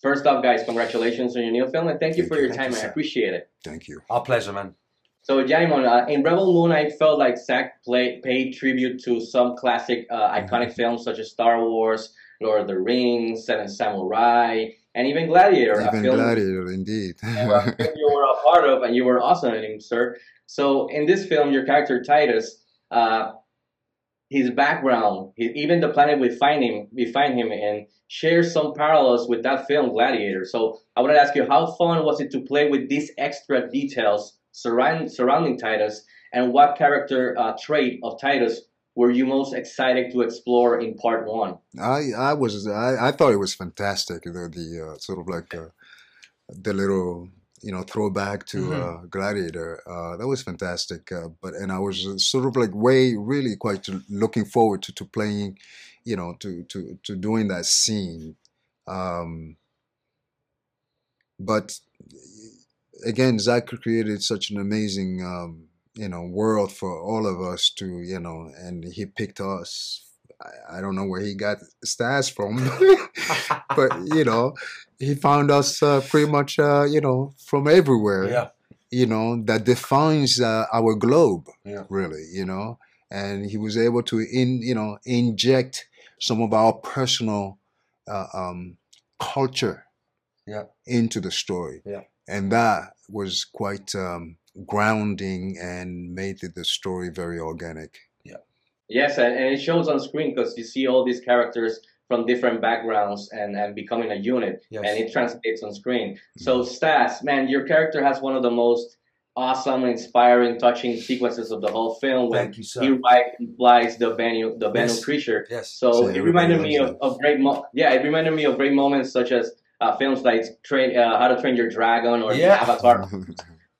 First off, guys, congratulations on your new film, and thank you for you. your Thank time. you, I appreciate it. Thank you. Our pleasure, man. So, Djimon, uh, in Rebel Moon, I felt like Zack play, paid tribute to some classic, uh, iconic films such as Star Wars, Lord of the Rings, Seven Samurai, and even Gladiator. a Even film Gladiator, indeed. you were a part of, and you were awesome in him, sir. So, in this film, your character Titus, uh, his background, he, even the planet we find him, we find him and share some parallels with that film Gladiator. So, I want to ask you, how fun was it to play with these extra details surround, surrounding Titus, and what character uh, trait of Titus were you most excited to explore in part one? I I was I, I thought it was fantastic. The the uh, sort of like uh, the little you know throwback to Mhm. uh, Gladiator. Uh, that was fantastic. Uh, but and I was uh, sort of like way really quite looking forward to, to playing, you know, to to to doing that scene. Um, but again, Zack created such an amazing um, you know world for all of us to you know, and he picked us. I, I don't know where he got Staz from, but you know, he found us uh, pretty much uh, you know from everywhere. Yeah. You know that defines uh, our globe, Yeah. really. You know, and he was able to in you know inject some of our personal uh, um, culture Yeah. into the story. Yeah. And that was quite um, grounding and made the, the story very organic. Yes, and, and it shows on screen because you see all these characters from different backgrounds and, and becoming a unit, Yes. and it translates on screen. So, Staz, man, your character has one of the most awesome, inspiring, touching sequences of the whole film when Thank you, sir. he flies the Bennu, the Bennu Yes. creature. Yes. So So it reminded me of, of great, mo- yeah, it reminded me of great moments such as uh, films like Train, uh, How to Train Your Dragon or Yeah. Avatar.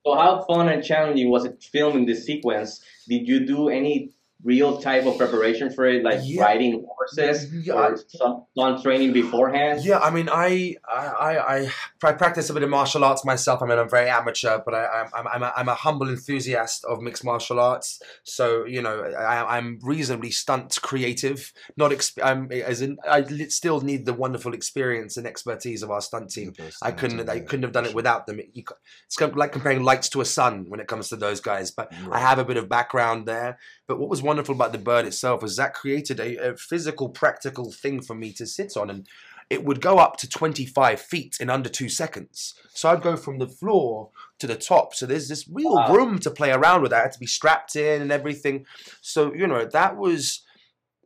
So how fun and challenging was it filming this sequence? Did you do any real type of preparation for it, like Yeah. riding horses Yeah, or some, some training beforehand? Yeah, I mean, I I, I, I I practice a bit of martial arts myself. I mean, I'm very amateur, but I, I'm I'm I'm a, I'm a humble enthusiast of mixed martial arts. So you know, I, I'm reasonably stunt creative. Not exp- I'm as in I li- still need the wonderful experience and expertise of our stunt team. I couldn't I couldn't have done it without them. You, it's kind of like comparing lights to a sun when it comes to those guys. But I have a bit of background there. But what was wonderful about the bird itself was that created a, a physical, practical thing for me to sit on, and it would go up to 25 feet in under two seconds. So I'd go from the floor to the top. So there's this real Wow. room to play around with. I had to be strapped in and everything. So you know that was.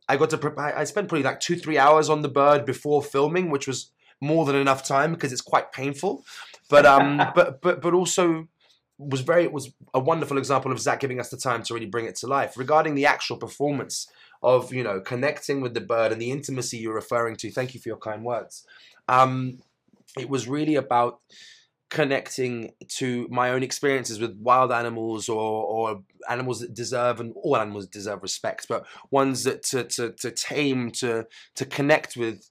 I got to. Pre- I I spent probably like two, three hours on the bird before filming, which was more than enough time because it's quite painful. But um, but but but also was very was a wonderful example of Zack giving us the time to really bring it to life. Regarding the actual performance of you know connecting with the bird and the intimacy you're referring to. Thank you for your kind words. Um, it was really about connecting to my own experiences with wild animals or, or animals that deserve and all animals deserve respect but ones that to, to, to tame to to connect with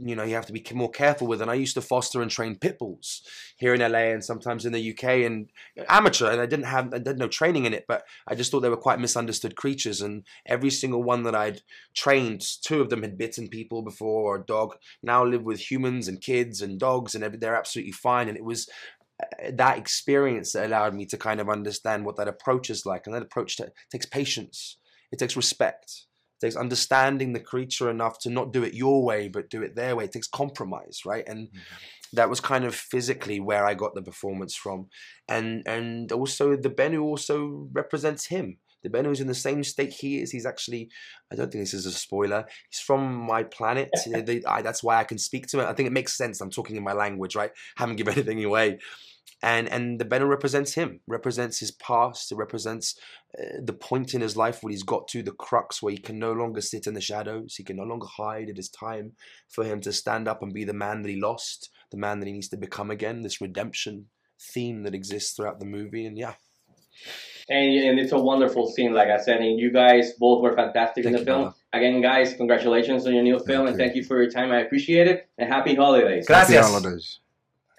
you know you have to be more careful with. And i used to foster and train pit bulls here in la and sometimes in the uk and amateur and i didn't have i did no training in it but i just thought they were quite misunderstood creatures. And every single one that i'd trained two of them had bitten people before or a dog. Now live with humans and kids and dogs and they're absolutely fine. And it was uh, that experience that allowed me to kind of understand what that approach is like. And that approach ta- takes patience. It takes respect takes understanding the creature enough to not do it your way but do it their way. It takes compromise right? And mm-hmm. that was kind of physically where i got the performance from. And and also the bennu also represents him the Bennu's in the same state he is. He's actually, I don't think this is a spoiler. He's from my planet. They- I- that's why I can speak to it. I think it makes sense. I'm talking in my language, right? Haven't given anything away. And and the Benu represents him, represents his past. It represents uh, the point in his life where he's got to the crux where he can no longer sit in the shadows. He can no longer hide. It is time for him to stand up and be the man that he lost, the man that he needs to become again. This redemption theme that exists throughout the movie, and yeah, And, and it's a wonderful scene, like I said, and you guys both were fantastic Thank in the you, film. brother. Again, guys, congratulations on your new film, and you. thank you for your time. I appreciate it, and happy holidays. Gracias. Happy holidays.